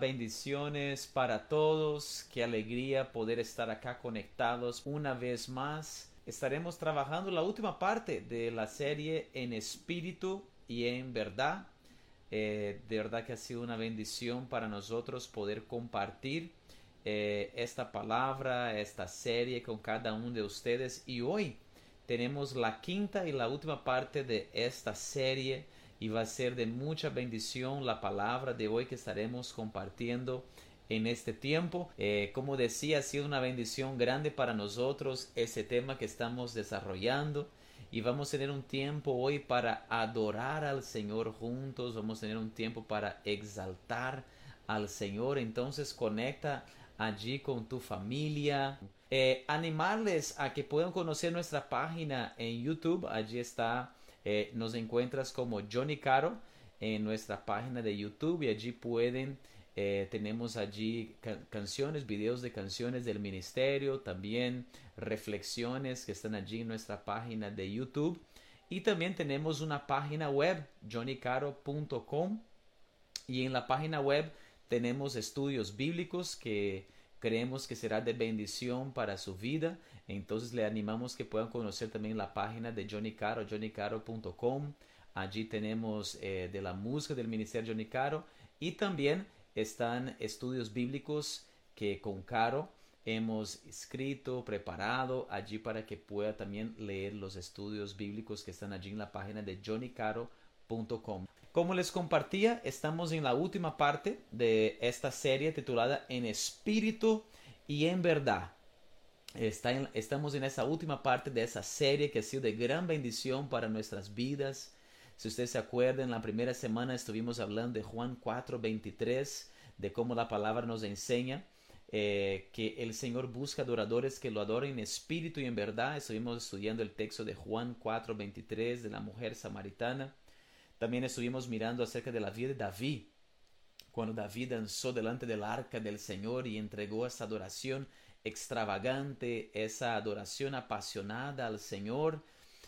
Bendiciones para todos. Qué alegría poder estar acá conectados una vez más. Estaremos trabajando la última parte de la serie en espíritu y en verdad. Eh, de verdad que ha sido una bendición para nosotros poder compartir eh, esta palabra, esta serie con cada uno de ustedes. Y hoy tenemos la quinta y la última parte de esta serie y va a ser de mucha bendición la palabra de hoy que estaremos compartiendo en este tiempo. Eh, como decía, ha sido una bendición grande para nosotros ese tema que estamos desarrollando y vamos a tener un tiempo hoy para adorar al Señor juntos, vamos a tener un tiempo para exaltar al Señor, entonces conecta allí con tu familia. Eh, animarles a que puedan conocer nuestra página en YouTube, allí está eh, nos encuentras como Johnny Caro en nuestra página de YouTube y allí pueden, eh, tenemos allí canciones, videos de canciones del ministerio, también reflexiones que están allí en nuestra página de YouTube. Y también tenemos una página web, johnnycaro.com. Y en la página web tenemos estudios bíblicos que creemos que será de bendición para su vida. Entonces le animamos que puedan conocer también la página de Johnny Caro, johnnycaro.com. Allí tenemos eh, de la música del Ministerio Johnny Caro y también están estudios bíblicos que con Caro hemos escrito, preparado allí para que pueda también leer los estudios bíblicos que están allí en la página de johnnycaro.com. Como les compartía, estamos en la última parte de esta serie titulada En espíritu y en verdad. estamos en esa última parte de esa serie que ha sido de gran bendición para nuestras vidas. Si ustedes se acuerdan, la primera semana estuvimos hablando de Juan 4:23, de cómo la palabra nos enseña eh, que el Señor busca adoradores que lo adoren en espíritu y en verdad. Estuvimos estudiando el texto de Juan 4:23 de la mujer samaritana. También estuvimos mirando acerca de la vida de David, cuando David danzó delante del arca del Señor y entregó esa adoración extravagante, esa adoración apasionada al Señor.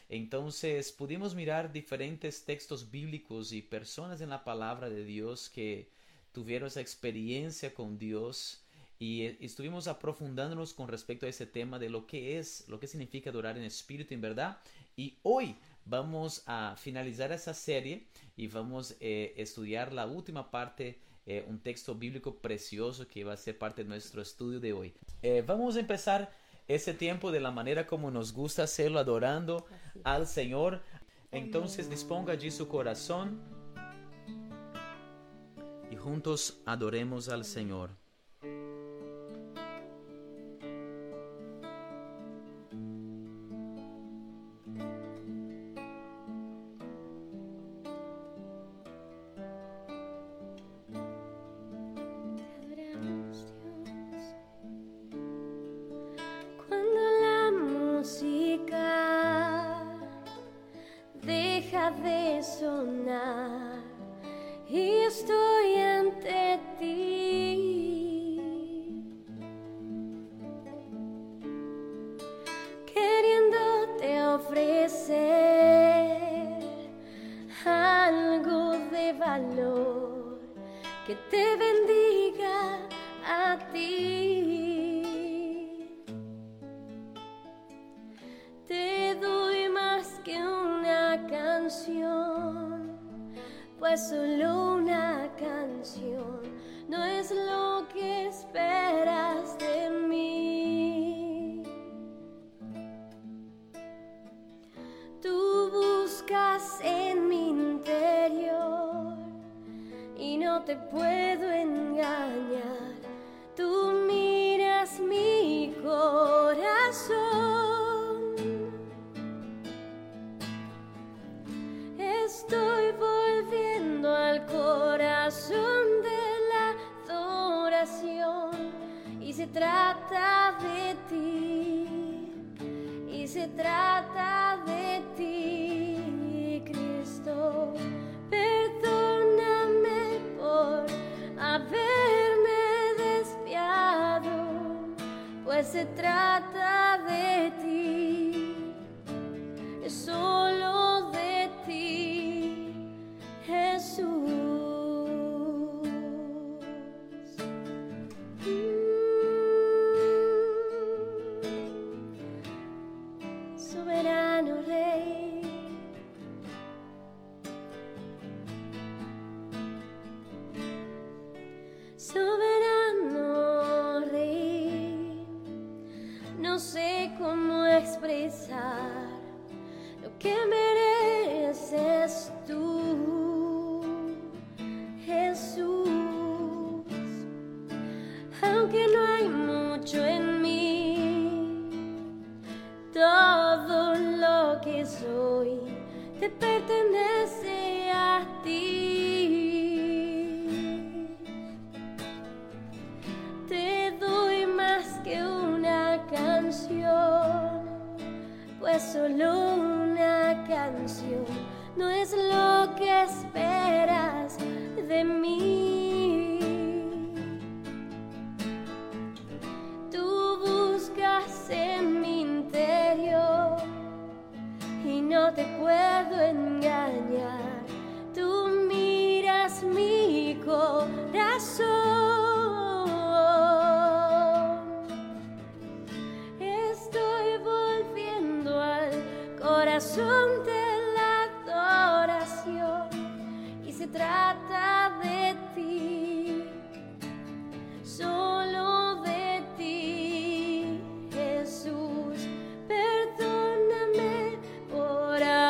Entonces pudimos mirar diferentes textos bíblicos y personas en la palabra de Dios que tuvieron esa experiencia con Dios y estuvimos aprofundándonos con respecto a ese tema de lo que es, lo que significa adorar en espíritu en verdad. Y hoy vamos a finalizar esa serie y vamos a eh, estudiar la última parte, eh, un texto bíblico precioso que va a ser parte de nuestro estudio de hoy. Eh, vamos a empezar ese tiempo de la manera como nos gusta hacerlo, adorando al Señor. Entonces disponga allí su corazón y juntos adoremos al Señor.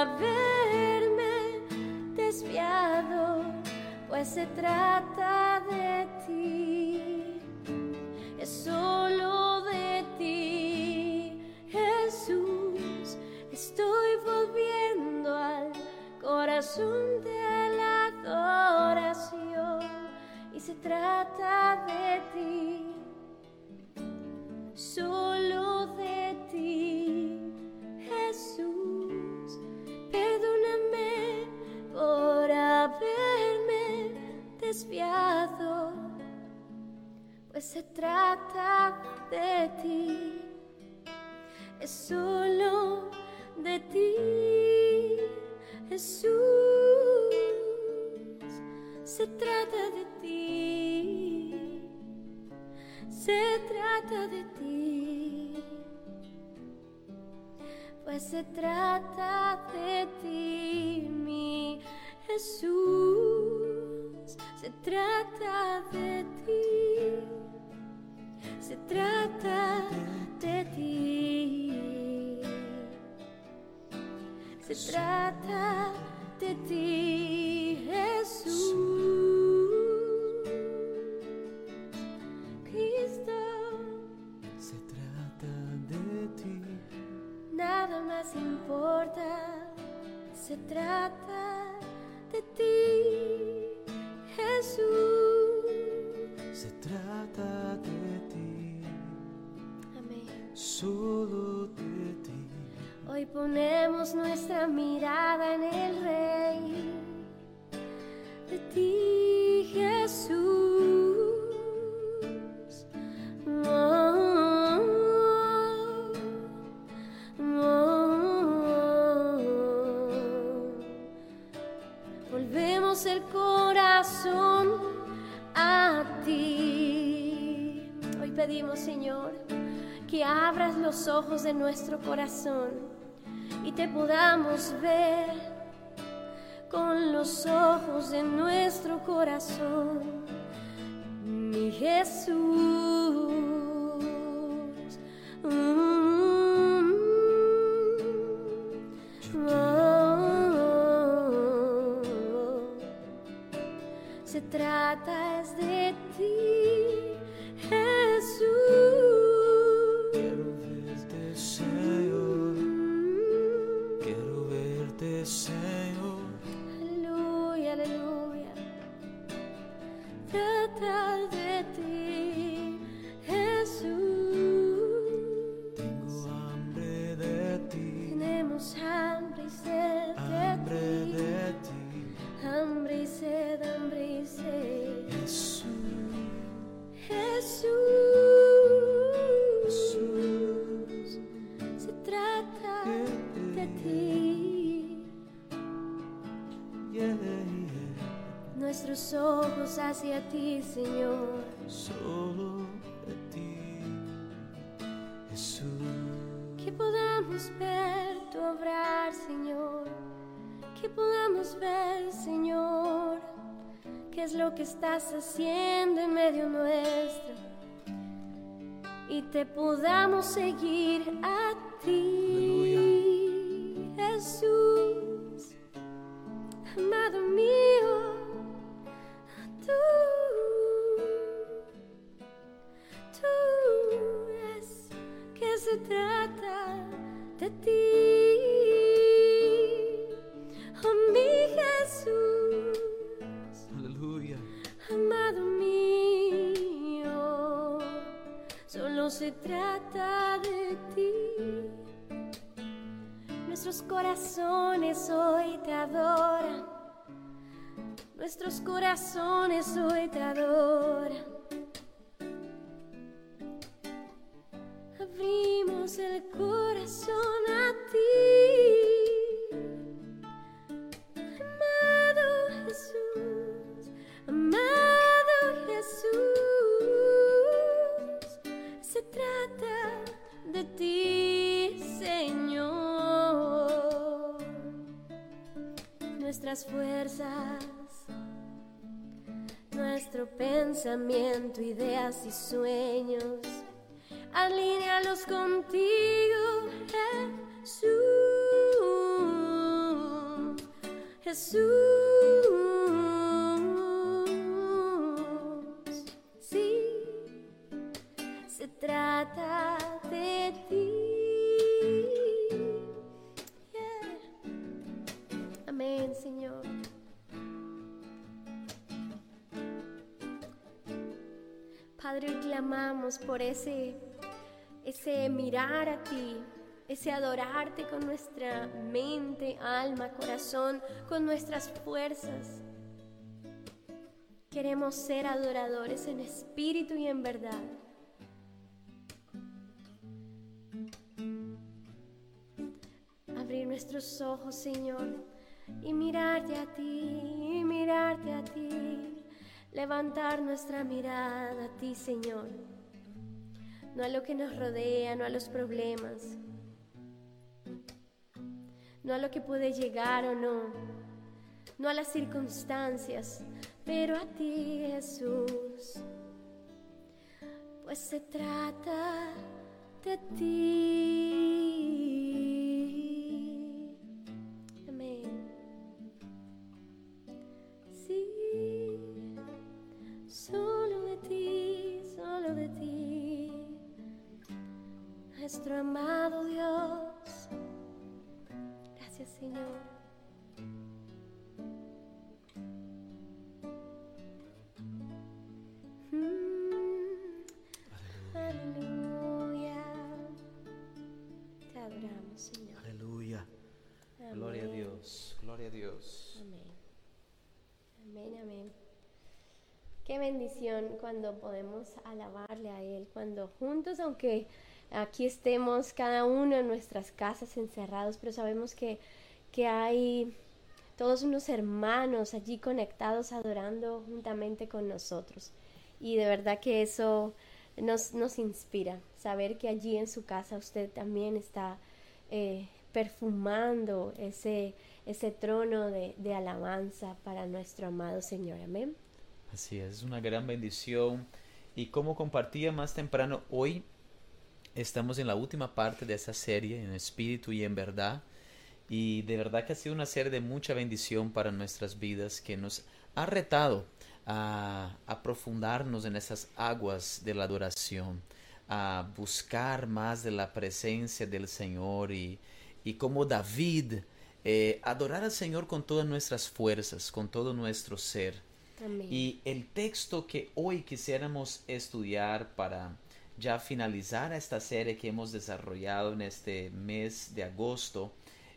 haberme desviado, pues se trata Hoy ponemos nuestra mirada en el Rey, de ti Jesús. los ojos de nuestro corazón y te podamos ver con los ojos de nuestro corazón, mi Jesús. Ver tu obrar, Señor. Que podamos ver, Señor, qué es lo que estás haciendo en medio nuestro. Y te podamos seguir a ti, Jesús, amado mío. Se trata de ti. Nuestros corazones hoy te adoran. Nuestros corazones hoy te adoran. Abrimos el corazón a ti. Nuestras fuerzas nuestro pensamiento, ideas y sueños. Alínealos contigo, Jesús. Jesús. Sí, se trata de ti. Por ese, ese mirar a ti, ese adorarte con nuestra mente, alma, corazón, con nuestras fuerzas. Queremos ser adoradores en espíritu y en verdad. Abrir nuestros ojos, Señor, y mirarte a ti, y mirarte a ti levantar nuestra mirada a ti, Señor. No a lo que nos rodea, no a los problemas, no a lo que puede llegar o no, no a las circunstancias, pero a ti, Jesús. Pues se trata de ti. Nuestro amado Dios. Gracias, Señor. Mm, Aleluya. Te adoramos, Señor. Aleluya. Gloria a Dios. Gloria a Dios. Amén. Amén, amén. Qué bendición cuando podemos alabarle a Él, cuando juntos, aunque aquí estemos cada uno en nuestras casas encerrados, pero sabemos que, que hay todos unos hermanos allí conectados adorando juntamente con nosotros. Y de verdad que eso nos, nos inspira, saber que allí en su casa usted también está eh, perfumando ese, ese trono de, de alabanza para nuestro amado Señor. Amén. Así es, es una gran bendición. Y como compartía más temprano, hoy estamos en la última parte de esa serie, en espíritu y en verdad. Y de verdad que ha sido una serie de mucha bendición para nuestras vidas que nos ha retado a aprofundarnos en esas aguas de la adoración, a buscar más de la presencia del Señor y, y como David, eh, adorar al Señor con todas nuestras fuerzas, con todo nuestro ser. Amén. Y el texto que hoy quisiéramos estudiar para ya finalizar esta serie que hemos desarrollado en este mes de agosto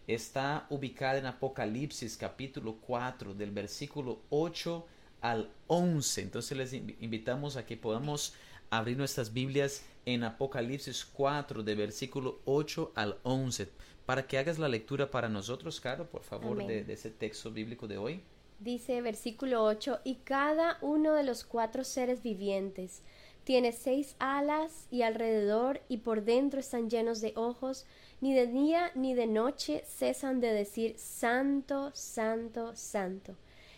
está ubicada en Apocalipsis capítulo 4 del versículo 8 al 11. Entonces les invi- invitamos a que podamos abrir nuestras Biblias en Apocalipsis 4 de versículo 8 al 11 para que hagas la lectura para nosotros, Caro, por favor, de, de ese texto bíblico de hoy. Dice versículo 8, y cada uno de los cuatro seres vivientes tiene seis alas y alrededor y por dentro están llenos de ojos ni de día ni de noche cesan de decir Santo, Santo, Santo.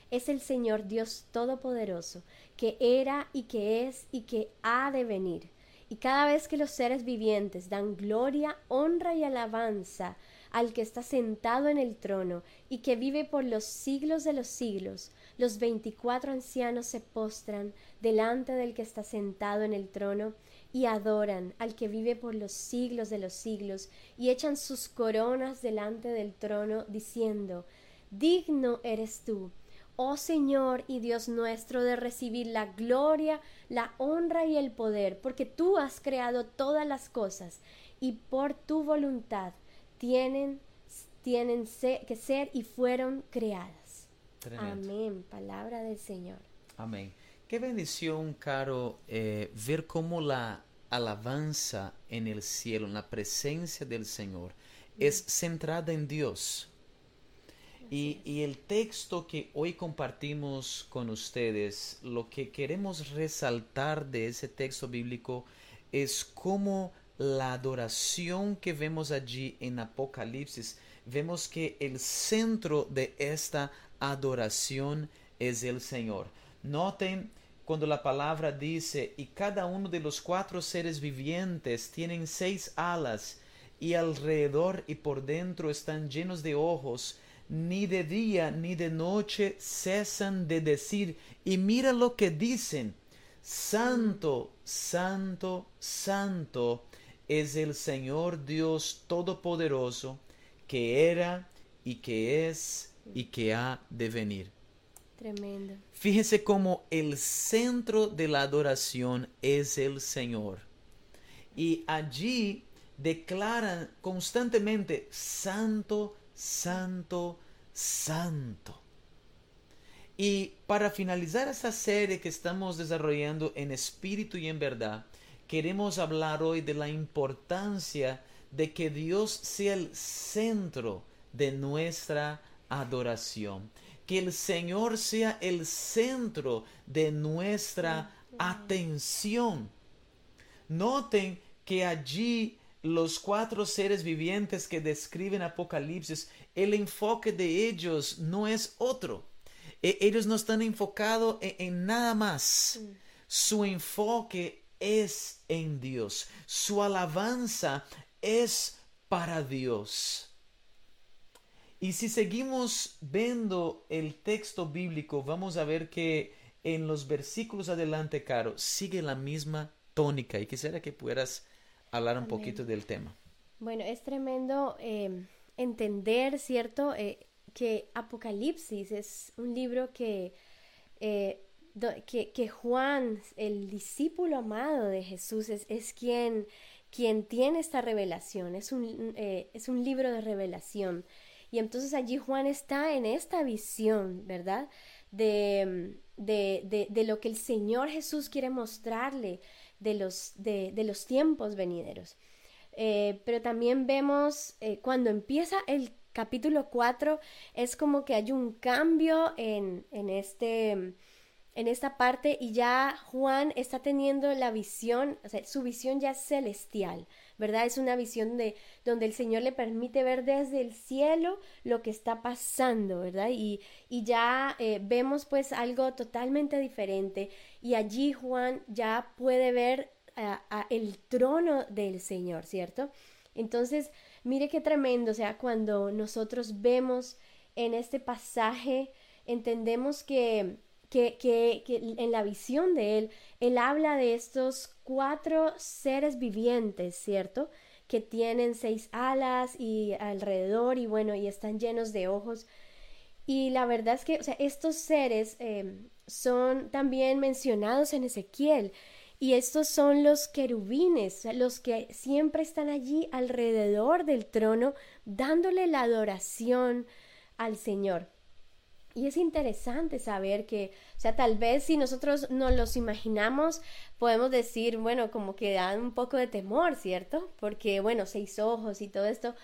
Es el Señor Dios Todopoderoso, que era y que es y que ha de venir. Y cada vez que los seres vivientes dan gloria, honra y alabanza al que está sentado en el trono y que vive por los siglos de los siglos, los veinticuatro ancianos se postran delante del que está sentado en el trono y adoran al que vive por los siglos de los siglos y echan sus coronas delante del trono diciendo, Digno eres tú, oh Señor y Dios nuestro, de recibir la gloria, la honra y el poder, porque tú has creado todas las cosas y por tu voluntad tienen, tienen que ser y fueron creadas. Amén, palabra del Señor. Amén. Qué bendición, Caro, eh, ver cómo la alabanza en el cielo, en la presencia del Señor, es centrada en Dios. Y, y, el texto que hoy compartimos con ustedes, lo que queremos resaltar de ese texto bíblico es cómo la adoración que vemos allí en Apocalipsis, vemos que el centro de esta adoración es el Señor. Noten cuando la palabra dice, y cada uno de los cuatro seres vivientes tienen seis alas, y alrededor y por dentro están llenos de ojos, ni de día ni de noche cesan de decir, y mira lo que dicen, Santo, Santo, Santo es el Señor Dios Todopoderoso, que era y que es y que ha de venir. Tremendo. Fíjese cómo el centro de la adoración es el Señor. Y allí declaran constantemente, Santo, Santo, Santo. Y para finalizar esta serie que estamos desarrollando en espíritu y en verdad, queremos hablar hoy de la importancia de que Dios sea el centro de nuestra adoración. Que el Señor sea el centro de nuestra atención. Noten que allí los cuatro seres vivientes que describen Apocalipsis, el enfoque de ellos no es otro. E, ellos no están enfocados en, en nada más. Mm. Su enfoque es en Dios. Su alabanza es para Dios. Y si seguimos viendo el texto bíblico, vamos a ver que en los versículos adelante, Caro, sigue la misma tónica. Y quisiera que pudieras hablar un poquito del tema. Bueno, es tremendo eh, entender, ¿cierto? Eh, que Apocalipsis es un libro que eh, que, Juan, el discípulo amado de Jesús, es, quien, quien, tiene esta revelación, es un, eh, es un libro de revelación. Y entonces allí Juan está en esta visión, ¿verdad? De, de, de, lo que el Señor Jesús quiere mostrarle de los, de, los tiempos venideros. Eh, pero también vemos eh, cuando empieza el capítulo 4, es como que hay un cambio en, en este en esta parte y ya Juan está teniendo la visión, o sea, su visión ya es celestial, ¿verdad? Es una visión de donde el Señor le permite ver desde el cielo lo que está pasando, ¿verdad? Y, y ya eh, vemos pues algo totalmente diferente y allí Juan ya puede ver el trono del Señor, ¿cierto? Entonces, mire qué tremendo, o sea, cuando nosotros vemos en este pasaje, entendemos que que, en la visión de él, él habla de estos cuatro seres vivientes, ¿cierto? Que tienen seis alas y alrededor y bueno, y están llenos de ojos. Y la verdad es que, o sea, estos seres em, son también mencionados en Ezequiel. Y estos son los querubines, los que siempre están allí alrededor del trono, dándole la adoración al Señor. Y es interesante saber que, o sea, tal vez si nosotros nos los imaginamos, podemos decir, bueno, como que dan un poco de temor, ¿cierto? Porque, bueno, seis ojos y todo esto.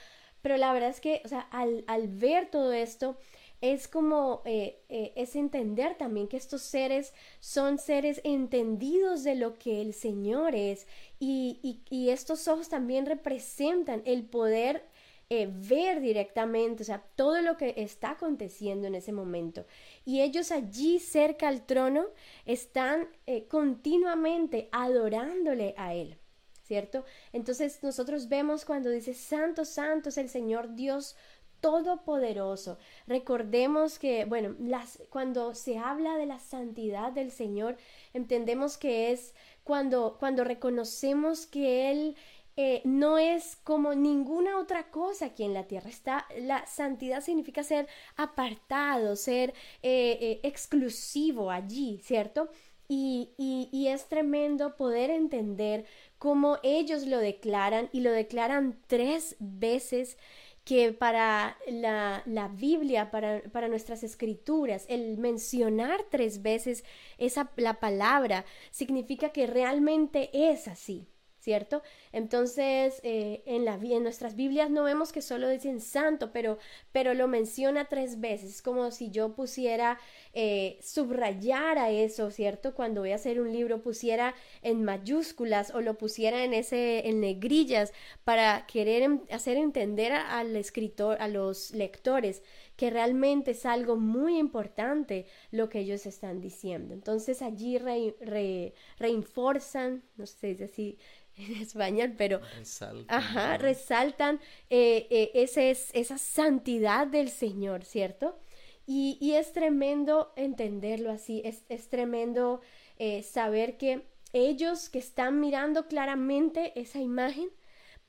Pero la verdad es que, o sea, al, al ver todo esto, es como, eh, eh, es entender también que estos seres son seres entendidos de lo que el Señor es y, y, estos ojos también representan el poder eh, ver directamente, o sea, todo lo que está aconteciendo en ese momento. Y ellos allí cerca al trono están continuamente adorándole a Él. ¿Cierto? Entonces nosotros vemos cuando dice, Santo, Santo es el Señor Dios todopoderoso. Recordemos que, bueno, las, cuando se habla de la santidad del Señor, entendemos que es cuando, cuando reconocemos que Él eh, no es como ninguna otra cosa aquí en la tierra. Está, la santidad significa ser apartado, ser eh, eh, exclusivo allí, ¿cierto? Y, y, y, es tremendo poder entender cómo ellos lo declaran y lo declaran tres veces que para la, la Biblia, para, para, nuestras escrituras, el mencionar tres veces esa, la palabra significa que realmente es así. ¿Cierto? Entonces, eh, en, la, en nuestras Biblias no vemos que solo dicen santo, pero, pero lo menciona tres veces, es como si yo pusiera, eh, subrayara eso, ¿cierto? Cuando voy a hacer un libro, pusiera en mayúsculas o lo pusiera en, ese, en negrillas para querer hacer entender al escritor, a los lectores, que realmente es algo muy importante lo que ellos están diciendo. Entonces allí re, reinforzan, no sé si así en español, pero resaltan, resaltan eh, eh, ese, esa santidad del Señor, ¿cierto? Y, y es tremendo entenderlo así, es, es tremendo eh, saber que ellos que están mirando claramente esa imagen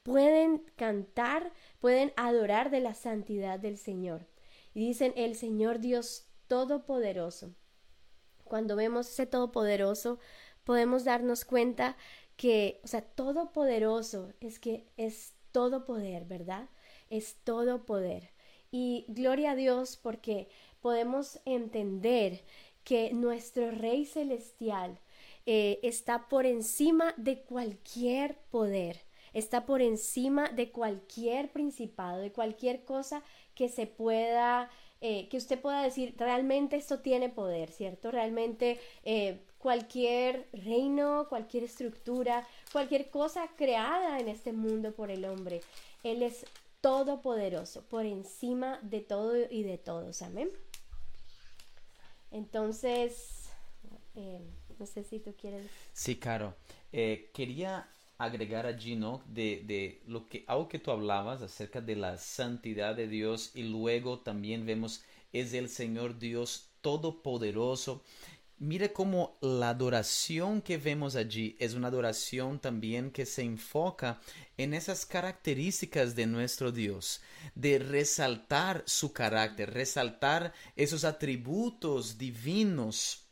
pueden cantar, pueden adorar de la santidad del Señor. Y dicen, el Señor Dios Todopoderoso. Cuando vemos ese Todopoderoso, podemos darnos cuenta que, o sea, todopoderoso, es que es todo poder, ¿verdad? Es todo poder. Y gloria a Dios porque podemos entender que nuestro Rey Celestial eh, está por encima de cualquier poder, está por encima de cualquier principado, de cualquier cosa que se pueda, eh, que usted pueda decir, realmente esto tiene poder, ¿cierto? Realmente eh, cualquier reino, cualquier estructura, cualquier cosa creada en este mundo por el hombre. Él es todopoderoso, por encima de todo y de todos. Amén. Entonces, eh, no sé si tú quieres. Sí, Caro. Eh, quería agregar allí, ¿no? De, de, lo que, algo que tú hablabas acerca de la santidad de Dios y luego también vemos es el Señor Dios todopoderoso Mira cómo la adoración que vemos allí es una adoración también que se enfoca en esas características de nuestro Dios, de resaltar su carácter, resaltar esos atributos divinos.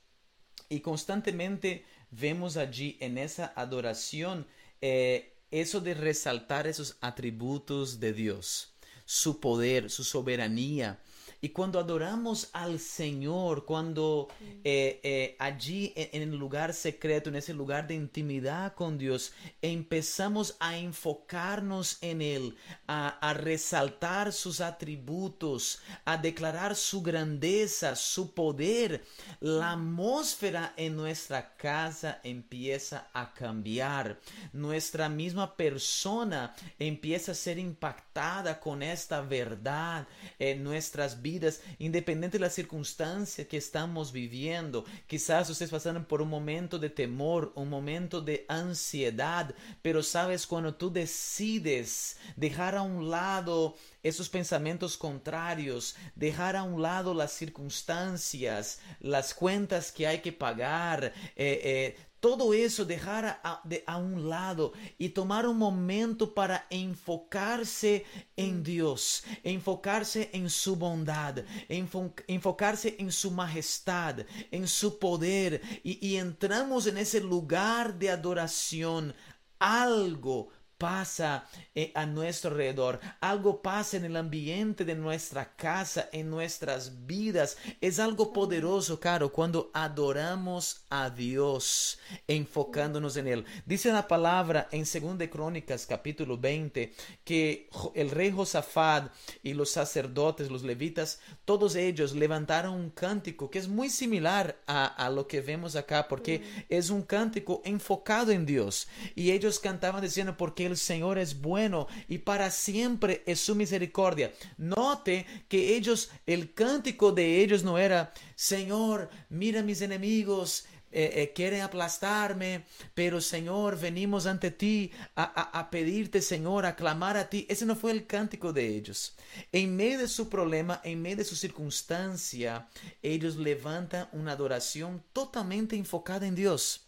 Y constantemente vemos allí en esa adoración eh, eso de resaltar esos atributos de Dios, su poder, su soberanía, y cuando adoramos al Señor, cuando eh, eh, allí en, el lugar secreto, en ese lugar de intimidad con Dios, empezamos a enfocarnos en Él, a, resaltar sus atributos, a declarar su grandeza, su poder, la atmósfera en nuestra casa empieza a cambiar. Nuestra misma persona empieza a ser impactada con esta verdad. En nuestras vidas independiente de la circunstancia que estamos viviendo. Quizás ustedes pasaron por un momento de temor, un momento de ansiedad, pero sabes cuando tú decides dejar a un lado esos pensamientos contrarios, dejar a un lado las circunstancias, las cuentas que hay que pagar, eh, eh, todo eso dejar a, de, a, un lado y tomar un momento para enfocarse en Dios, enfocarse en su bondad, enfocarse en su majestad, en su poder. Y, y entramos en ese lugar de adoración, algo pasa eh, a nuestro alrededor, algo pasa en el ambiente de nuestra casa, en nuestras vidas. Es algo poderoso, caro, cuando adoramos a Dios, enfocándonos en Él. Dice la palabra en 2 Crónicas, capítulo 20, que el rey Josafat y los sacerdotes, los levitas, todos ellos levantaron un cántico que es muy similar a, a lo que vemos acá, porque es un cántico enfocado en Dios. Y ellos cantaban diciendo, porque el Señor es bueno y para siempre es su misericordia. Note que ellos, el cántico de ellos no era, Señor, mira mis enemigos, eh, eh, quieren aplastarme, pero Señor, venimos ante ti a, a, pedirte, Señor, a clamar a ti. Ese no fue el cántico de ellos. En medio de su problema, en medio de su circunstancia, ellos levantan una adoración totalmente enfocada en Dios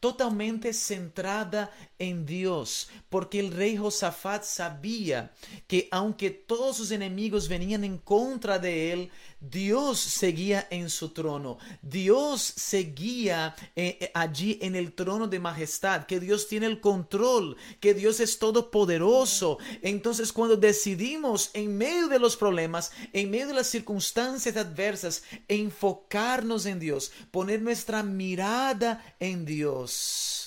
totalmente centrada en Dios, porque el rey Josafat sabía que aunque todos sus enemigos venían en contra de él, Dios seguía en su trono, Dios seguía eh, eh, allí en el trono de majestad, que Dios tiene el control, que Dios es todopoderoso. Entonces cuando decidimos en medio de los problemas, en medio de las circunstancias adversas, enfocarnos en Dios, poner nuestra mirada en Dios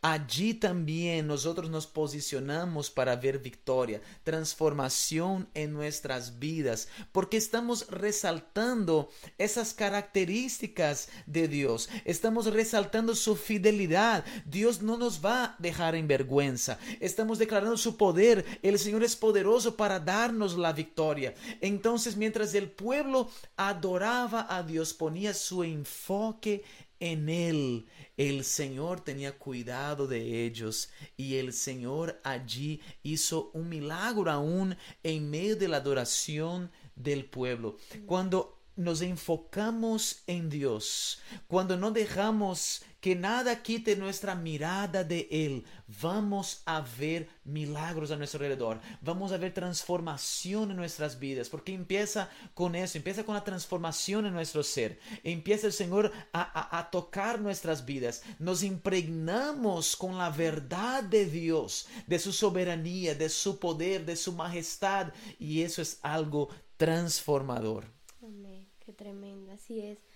Allí también nosotros nos posicionamos para ver victoria, transformación en nuestras vidas, porque estamos resaltando esas características de Dios, estamos resaltando su fidelidad. Dios no nos va a dejar en vergüenza, estamos declarando su poder. El Señor es poderoso para darnos la victoria. Entonces, mientras el pueblo adoraba a Dios, ponía su enfoque en Él. El Señor tenía cuidado de ellos y el Señor allí hizo un milagro aún en medio de la adoración del pueblo. Cuando nos enfocamos en Dios, cuando no dejamos que nada quite nuestra mirada de Él, vamos a ver milagros a nuestro alrededor, vamos a ver transformación en nuestras vidas, porque empieza con eso, empieza con la transformación en nuestro ser, empieza el Señor a, a tocar nuestras vidas, nos impregnamos con la verdad de Dios, de su soberanía, de su poder, de su majestad, y eso es algo transformador. Amén, qué tremendo, así es.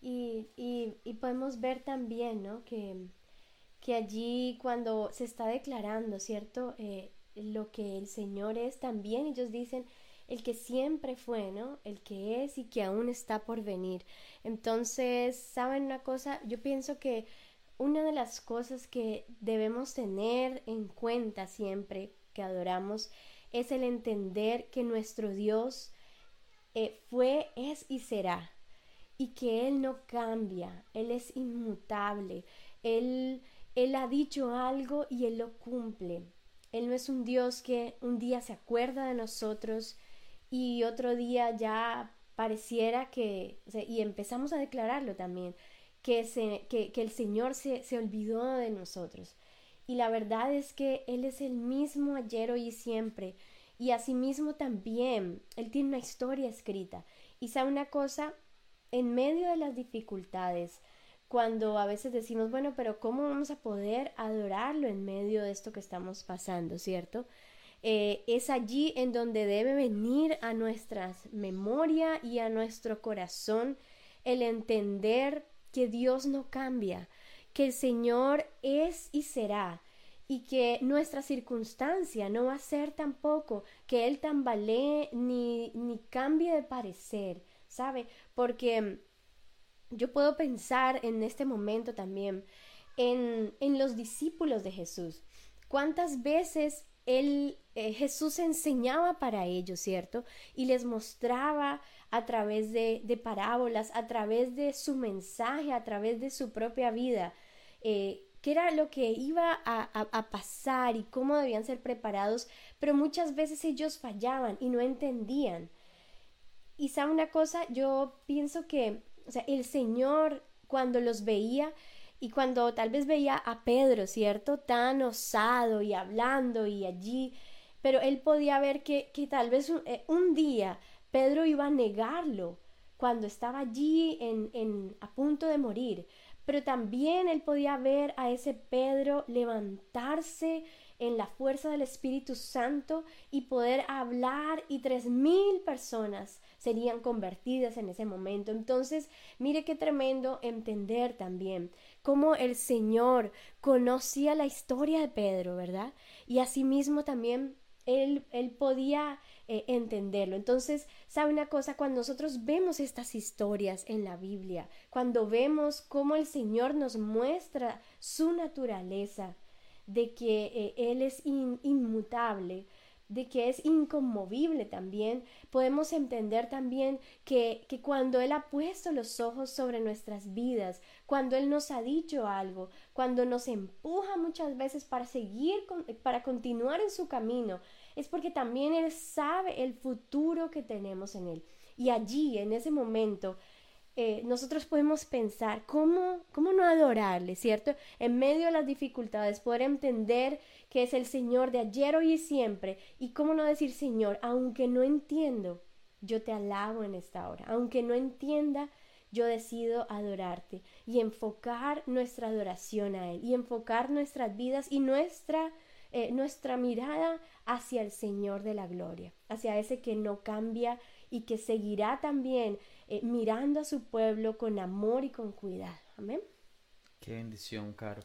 Y, y, podemos ver también, ¿no? Que, que, allí cuando se está declarando, ¿cierto? Eh, lo que el Señor es también, ellos dicen, el que siempre fue, ¿no? El que es y que aún está por venir. Entonces, ¿saben una cosa? Yo pienso que una de las cosas que debemos tener en cuenta siempre que adoramos es el entender que nuestro Dios eh, fue, es y será y que Él no cambia, Él es inmutable, Él, Él ha dicho algo y Él lo cumple. Él no es un Dios que un día se acuerda de nosotros y otro día ya pareciera que, y empezamos a declararlo también, que, se, que, que el Señor se, se olvidó de nosotros. Y la verdad es que Él es el mismo ayer, hoy y siempre. Y asimismo también, Él tiene una historia escrita. Y sabe una cosa, en medio de las dificultades, cuando a veces decimos, bueno, pero ¿cómo vamos a poder adorarlo en medio de esto que estamos pasando, ¿cierto? Eh, es allí en donde debe venir a nuestra memoria y a nuestro corazón el entender que Dios no cambia, que el Señor es y será, y que nuestra circunstancia no va a ser tampoco que Él tambalee ni, ni cambie de parecer, ¿sabe? Porque yo puedo pensar en este momento también en, los discípulos de Jesús. ¿Cuántas veces él, eh, Jesús enseñaba para ellos, ¿cierto? Y les mostraba a través de, parábolas, a través de su mensaje, a través de su propia vida, eh, qué era lo que iba a, a, pasar y cómo debían ser preparados, pero muchas veces ellos fallaban y no entendían. Y sabe una cosa, yo pienso que, o sea, el Señor cuando los veía y cuando tal vez veía a Pedro, ¿cierto? Tan osado y hablando y allí, pero él podía ver que, que tal vez un, eh, un, día Pedro iba a negarlo cuando estaba allí en, en, a punto de morir. Pero también él podía ver a ese Pedro levantarse en la fuerza del Espíritu Santo y poder hablar y tres mil personas serían convertidas en ese momento. Entonces, mire qué tremendo entender también cómo el Señor conocía la historia de Pedro, ¿verdad? Y asimismo también él, podía eh, entenderlo. Entonces, ¿sabe una cosa? Cuando nosotros vemos estas historias en la Biblia, cuando vemos cómo el Señor nos muestra su naturaleza, de que eh, Él es inmutable, de que es inconmovible también, podemos entender también que, que, cuando Él ha puesto los ojos sobre nuestras vidas, cuando Él nos ha dicho algo, cuando nos empuja muchas veces para seguir, para continuar en su camino, es porque también Él sabe el futuro que tenemos en Él. Y allí, en ese momento, eh, nosotros podemos pensar cómo, cómo no adorarle, ¿cierto? En medio de las dificultades, poder entender que es el Señor de ayer, hoy y siempre. Y cómo no decir, Señor, aunque no entiendo, yo te alabo en esta hora. Aunque no entienda, yo decido adorarte y enfocar nuestra adoración a Él y enfocar nuestras vidas y nuestra, eh, nuestra mirada hacia el Señor de la gloria, hacia ese que no cambia y que seguirá también eh, mirando a su pueblo con amor y con cuidado. Amén. Qué bendición, Caro.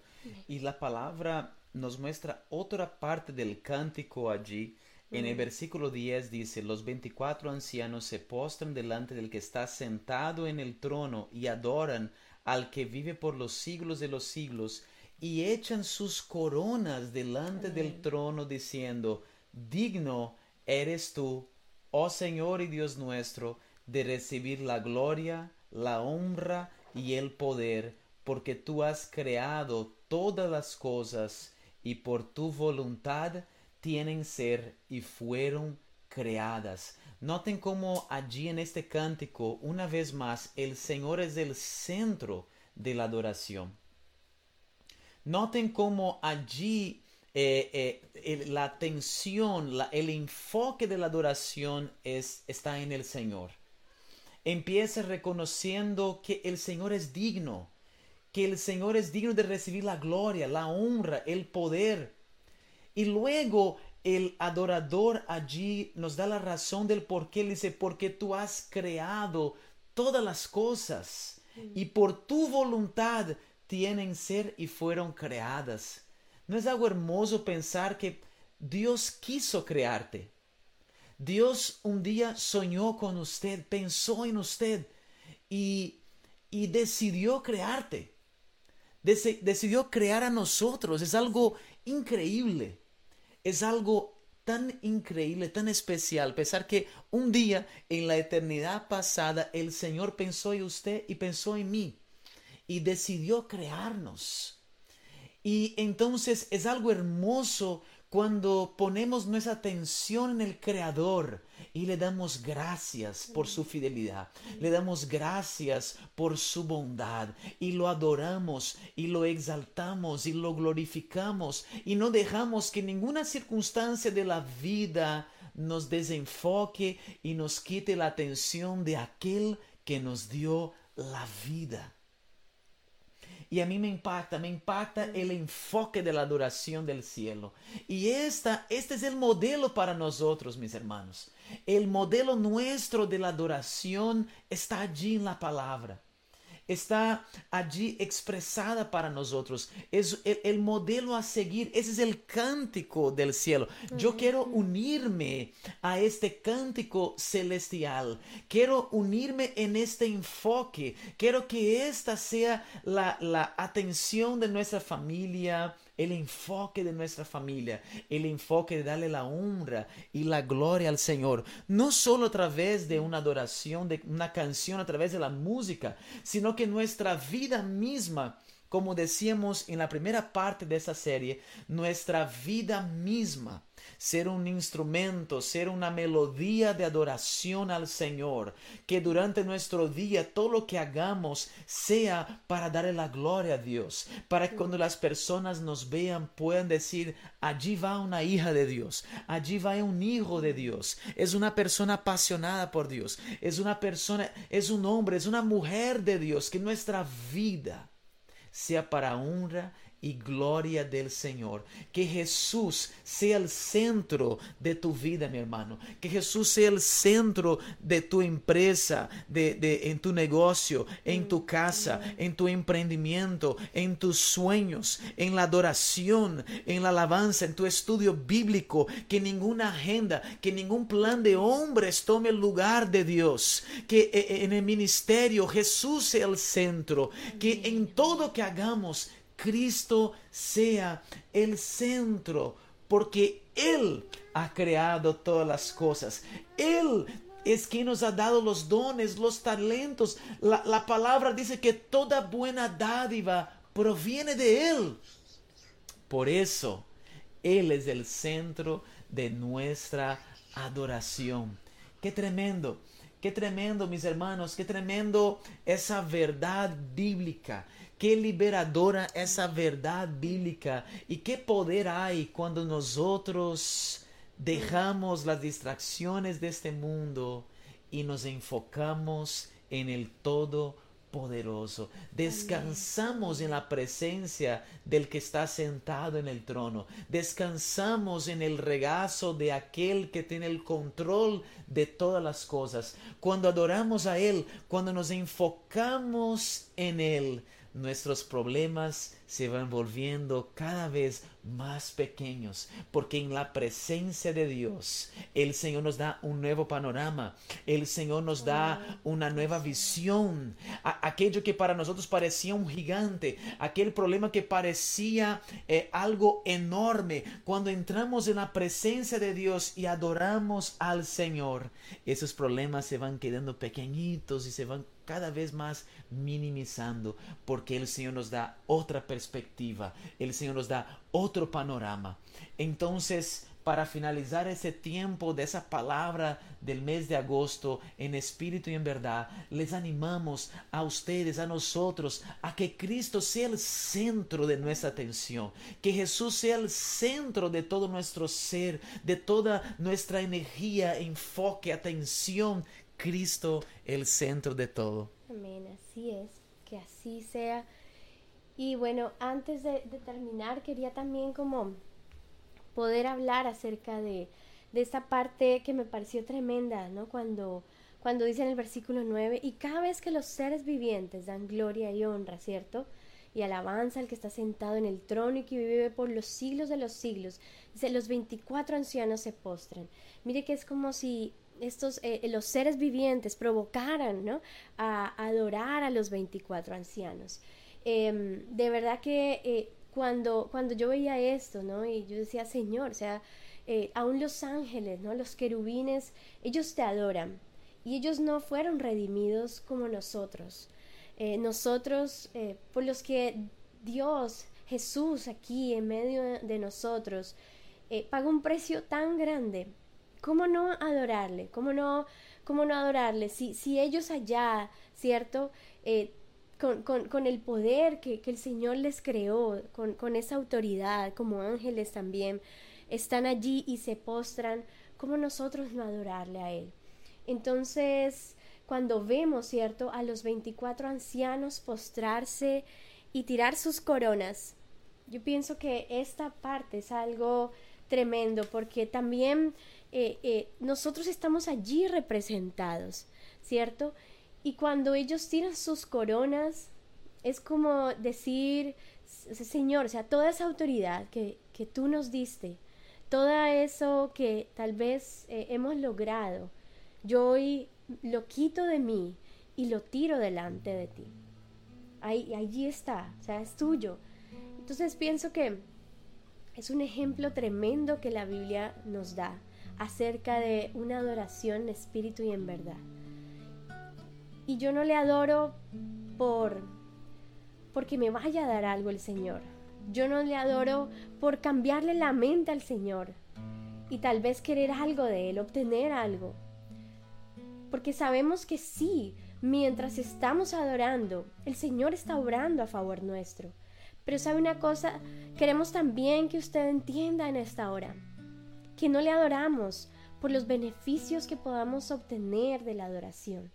Y la palabra nos muestra otra parte del cántico allí. En el versículo 10 dice, los 24 ancianos se postran delante del que está sentado en el trono y adoran al que vive por los siglos de los siglos y echan sus coronas delante del trono diciendo, digno eres tú, oh Señor y Dios nuestro, de recibir la gloria, la honra y el poder, porque tú has creado todas las cosas y por tu voluntad tienen ser y fueron creadas. Noten cómo allí en este cántico, una vez más, el Señor es el centro de la adoración. Noten cómo allí eh, eh, la atención, el enfoque de la adoración es, está en el Señor. Empieza reconociendo que el Señor es digno, que el Señor es digno de recibir la gloria, la honra, el poder. Y luego el adorador allí nos da la razón del por qué. dice, porque tú has creado todas las cosas y por tu voluntad tienen ser y fueron creadas. ¿No es algo hermoso pensar que Dios quiso crearte? Dios un día soñó con usted, pensó en usted y, y decidió crearte. decidió crear a nosotros. Es algo increíble. Es algo tan increíble, tan especial. Pensar que un día en la eternidad pasada el Señor pensó en usted y pensó en mí. Y decidió crearnos. Y entonces es algo hermoso cuando ponemos nuestra atención en el Creador y le damos gracias por su fidelidad, le damos gracias por su bondad y lo adoramos y lo exaltamos y lo glorificamos y no dejamos que ninguna circunstancia de la vida nos desenfoque y nos quite la atención de aquel que nos dio la vida. Y a mí me impacta, me impacta el enfoque de la adoración del cielo. Y esta, este es el modelo para nosotros, mis hermanos. El modelo nuestro de la adoración está allí en la palabra está allí expresada para nosotros. Es el, modelo a seguir. Ese es el cántico del cielo. Yo quiero unirme a este cántico celestial. Quiero unirme en este enfoque. Quiero que esta sea la, la atención de nuestra familia, el enfoque de nuestra familia, el enfoque de darle la honra y la gloria al Señor, no solo a través de una adoración, de una canción, a través de la música, sino que nuestra vida misma como decíamos en la primera parte de esta serie, nuestra vida misma, ser un instrumento, ser una melodía de adoración al Señor, que durante nuestro día todo lo que hagamos sea para darle la gloria a Dios, para que cuando las personas nos vean puedan decir, allí va una hija de Dios, allí va un hijo de Dios, es una persona apasionada por Dios, es una persona, es un hombre, es una mujer de Dios, que nuestra vida sea para honra y gloria del Señor. Que Jesús sea el centro de tu vida, mi hermano. Que Jesús sea el centro de tu empresa, de, de, en tu negocio, en tu casa, en tu emprendimiento, en tus sueños, en la adoración, en la alabanza, en tu estudio bíblico. Que ninguna agenda, que ningún plan de hombres tome el lugar de Dios. Que eh, eh, en el ministerio Jesús sea el centro. Que en todo que hagamos Cristo sea el centro, porque Él ha creado todas las cosas. Él es quien nos ha dado los dones, los talentos. La, palabra dice que toda buena dádiva proviene de Él. Por eso, Él es el centro de nuestra adoración. Qué tremendo, qué tremendo, mis hermanos, qué tremendo esa verdad bíblica. Qué liberadora esa verdad bíblica. Y qué poder hay cuando nosotros dejamos las distracciones de este mundo y nos enfocamos en el todo poderoso. Descansamos en la presencia del que está sentado en el trono. Descansamos en el regazo de aquel que tiene el control de todas las cosas. Cuando adoramos a Él, cuando nos enfocamos en Él, nuestros problemas se van volviendo cada vez más pequeños, porque en la presencia de Dios el Señor nos da un nuevo panorama, el Señor nos da una nueva visión. aquello que para nosotros parecía un gigante, aquel problema que parecía eh, algo enorme, cuando entramos en la presencia de Dios y adoramos al Señor, esos problemas se van quedando pequeñitos y se van cada vez más minimizando, porque el Señor nos da otra perspectiva, el Señor nos da otro panorama. Entonces, para finalizar ese tiempo de esa palabra del mes de agosto en espíritu y en verdad, les animamos a ustedes, a nosotros, a que Cristo sea el centro de nuestra atención, que Jesús sea el centro de todo nuestro ser, de toda nuestra energía, enfoque, atención, Cristo el centro de todo. Amén, así es, que así sea. Y bueno, antes de, terminar, quería también como poder hablar acerca de, de esta parte que me pareció tremenda, ¿no? Cuando, cuando dice en el versículo 9, y cada vez que los seres vivientes dan gloria y honra, ¿cierto? Y alabanza al que está sentado en el trono y que vive por los siglos de los siglos. Dice, los 24 ancianos se postran. Mire que es como si estos, eh, los seres vivientes provocaran ¿no? a, adorar a los 24 ancianos. Em, de verdad que eh, cuando, cuando yo veía esto, ¿no? Y yo decía, Señor, o sea, eh, aún los ángeles, ¿no? Los querubines, ellos te adoran. Y ellos no fueron redimidos como nosotros. nosotros, por los que Dios, Jesús aquí en medio de nosotros, pagó un precio tan grande ¿Cómo no adorarle? ¿Cómo no, cómo no adorarle? Si, si ellos allá, ¿cierto? Eh, con, con, con, el poder que, que, el Señor les creó, con, con, esa autoridad, como ángeles también, están allí y se postran, ¿cómo nosotros no adorarle a Él? Entonces, cuando vemos, ¿cierto?, a los 24 ancianos postrarse y tirar sus coronas, yo pienso que esta parte es algo tremendo porque también eh, eh, nosotros estamos allí representados, ¿cierto? Y cuando ellos tiran sus coronas, es como decir, Señor, o sea, toda esa autoridad que, que tú nos diste, todo eso que tal vez eh, hemos logrado, yo hoy lo quito de mí y lo tiro delante de ti. Ahí, allí está, o sea, es tuyo. Entonces pienso que es un ejemplo tremendo que la Biblia nos da acerca de una adoración en espíritu y en verdad. Y yo no le adoro por porque me vaya a dar algo el Señor. Yo no le adoro por cambiarle la mente al Señor y tal vez querer algo de Él, obtener algo. Porque sabemos que sí, mientras estamos adorando, el Señor está obrando a favor nuestro. Pero sabe una cosa, queremos también que usted entienda en esta hora que no le adoramos por los beneficios que podamos obtener de la adoración,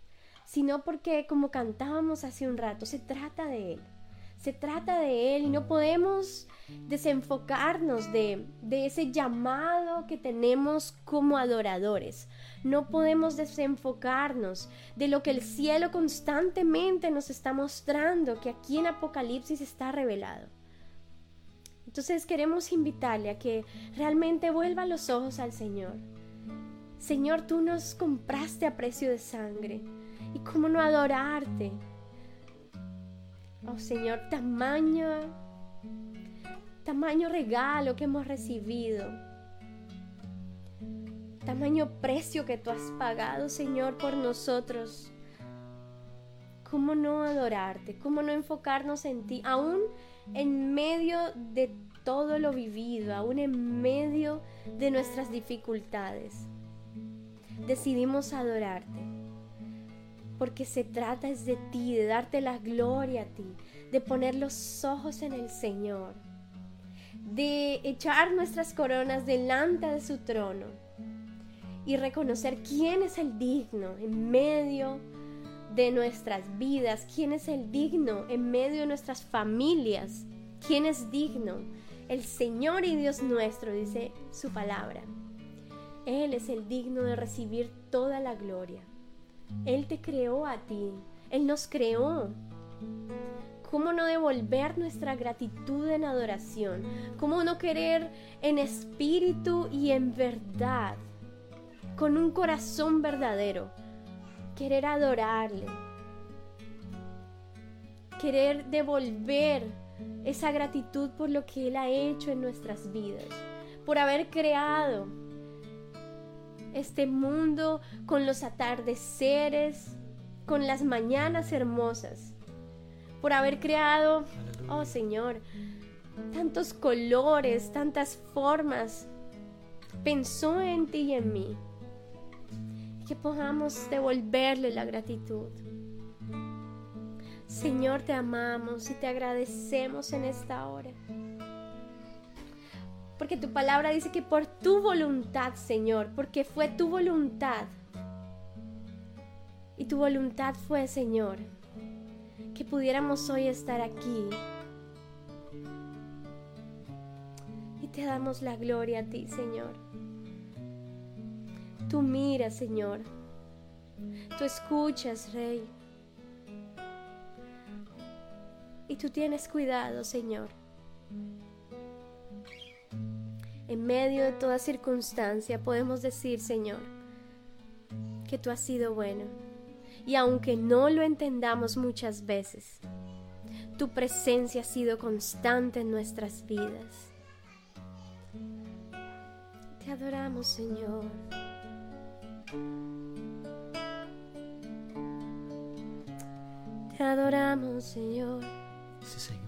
sino porque, como cantábamos hace un rato, se trata de Él. Se trata de Él y no podemos desenfocarnos de, de ese llamado que tenemos como adoradores. No podemos desenfocarnos de lo que el cielo constantemente nos está mostrando, que aquí en Apocalipsis está revelado. Entonces queremos invitarle a que realmente vuelva los ojos al Señor. Señor, tú nos compraste a precio de sangre. ¿Y cómo no adorarte? Oh Señor, tamaño, tamaño regalo que hemos recibido. Tamaño precio que tú has pagado, Señor, por nosotros. ¿Cómo no adorarte? ¿Cómo no enfocarnos en ti? Aún en medio de todo lo vivido, aún en medio de nuestras dificultades. Decidimos adorarte. Porque se trata es de ti, de darte la gloria a ti, de poner los ojos en el Señor, de echar nuestras coronas delante de su trono y reconocer quién es el digno en medio de nuestras vidas, quién es el digno en medio de nuestras familias, quién es digno. El Señor y Dios nuestro, dice su palabra. Él es el digno de recibir toda la gloria. Él te creó a ti, Él nos creó. ¿Cómo no devolver nuestra gratitud en adoración? ¿Cómo no querer en espíritu y en verdad, con un corazón verdadero, querer adorarle? Querer devolver esa gratitud por lo que Él ha hecho en nuestras vidas, por haber creado este mundo con los atardeceres, con las mañanas hermosas, por haber creado, oh Señor, tantos colores, tantas formas. Pensó en ti y en mí. Que podamos devolverle la gratitud. Señor, te amamos y te agradecemos en esta hora. Porque tu palabra dice que por tu voluntad, Señor, porque fue tu voluntad. Y tu voluntad fue, Señor, que pudiéramos hoy estar aquí. Y te damos la gloria a ti, Señor. Tú miras, Señor. Tú escuchas, Rey. Y tú tienes cuidado, Señor en medio de toda circunstancia podemos decir, Señor, que tú has sido bueno. Y aunque no lo entendamos muchas veces, tu presencia ha sido constante en nuestras vidas. Te adoramos, Señor. Te adoramos, Señor. Sí, Señor.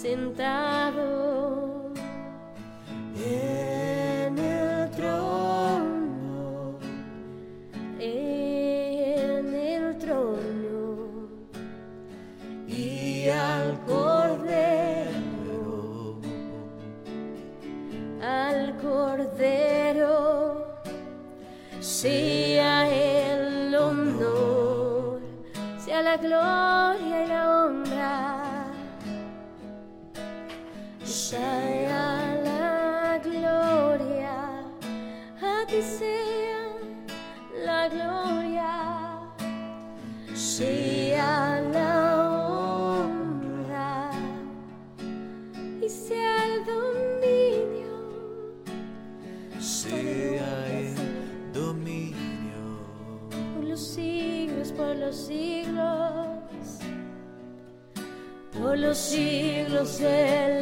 sentado. De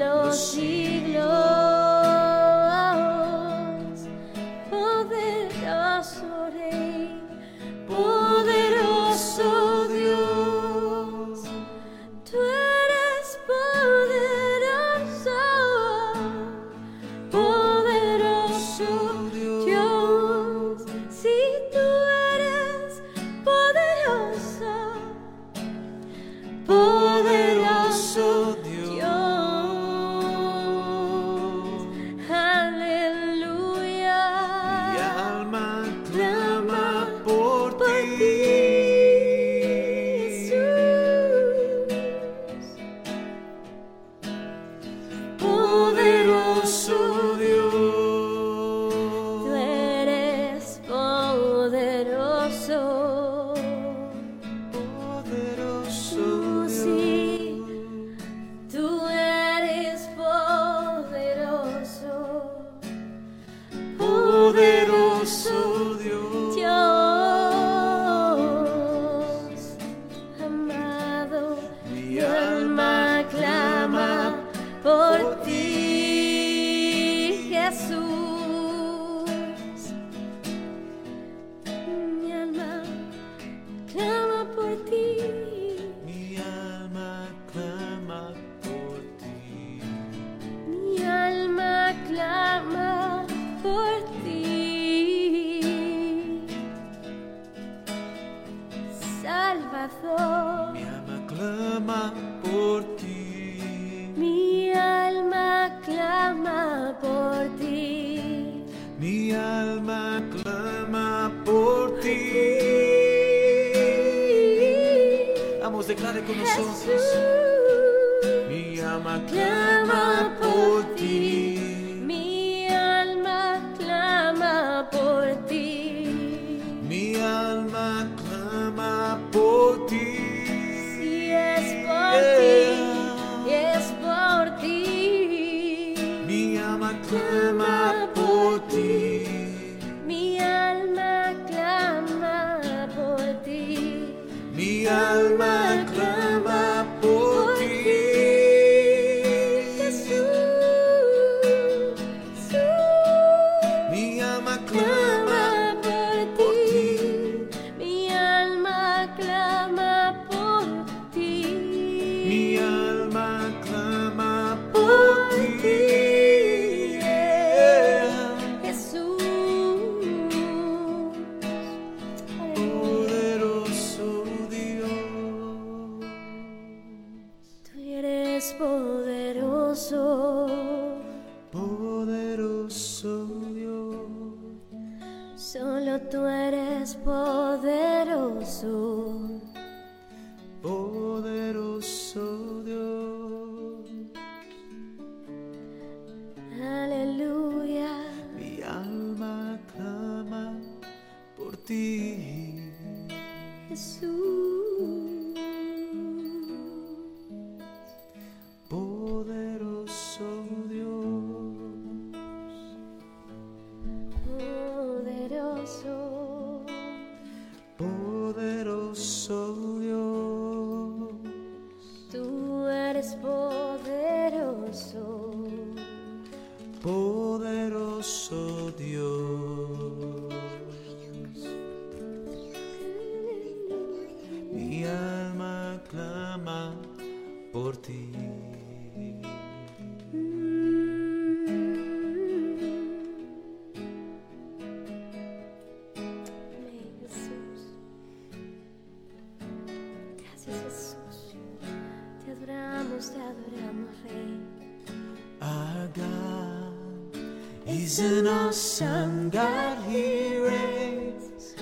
He's an awesome God, He reigns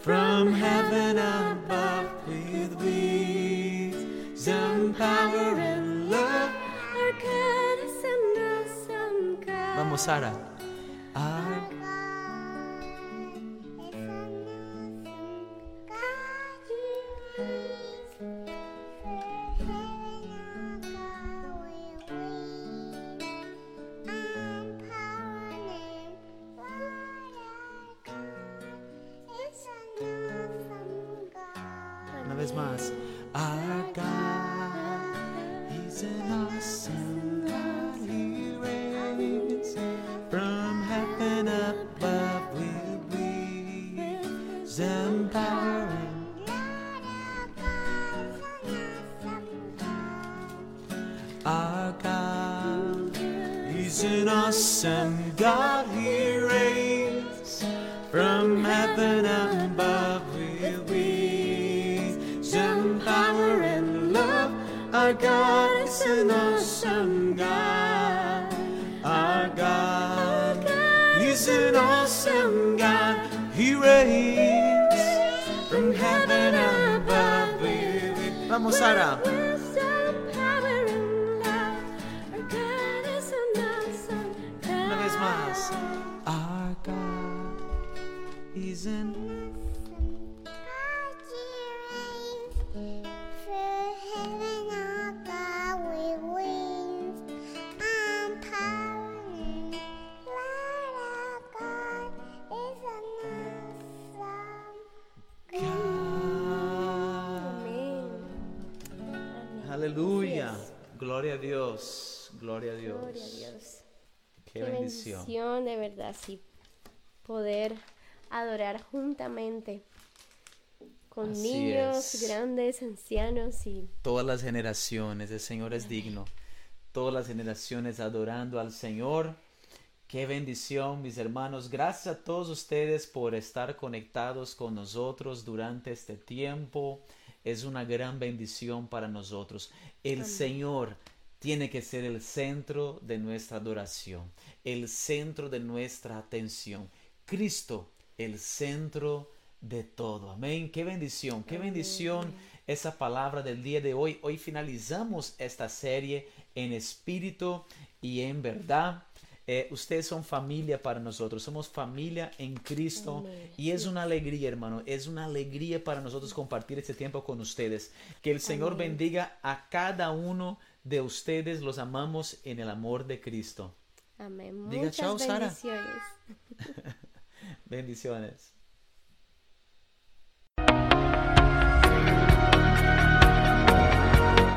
from heaven above with wisdom, power, and love. Our God is an awesome God. Vamos, Sara. Amén. Aleluya. Gloria a Dios. Gloria a Dios. Gloria a Dios. Qué, Qué bendición. bendición de verdad, sí. Poder adorar juntamente con Así niños, es. grandes, ancianos y Todas las generaciones, el Señor es digno. Todas las generaciones adorando al Señor. Qué bendición, mis hermanos. Gracias a todos ustedes por estar conectados con nosotros durante este tiempo. Es una gran bendición para nosotros. El Señor tiene que ser el centro de nuestra adoración, el centro de nuestra atención. Cristo, el centro de todo. Amén. Qué bendición, qué bendición esa palabra del día de hoy. Hoy finalizamos esta serie en espíritu y en verdad. Eh, ustedes son familia para nosotros, somos familia en Cristo Amén. y es una alegría, hermano, es una alegría para nosotros compartir este tiempo con ustedes. Que el Señor Amén. bendiga a cada uno de ustedes, los amamos en el amor de Cristo. amén. Diga Muchas chao, Sara. bendiciones.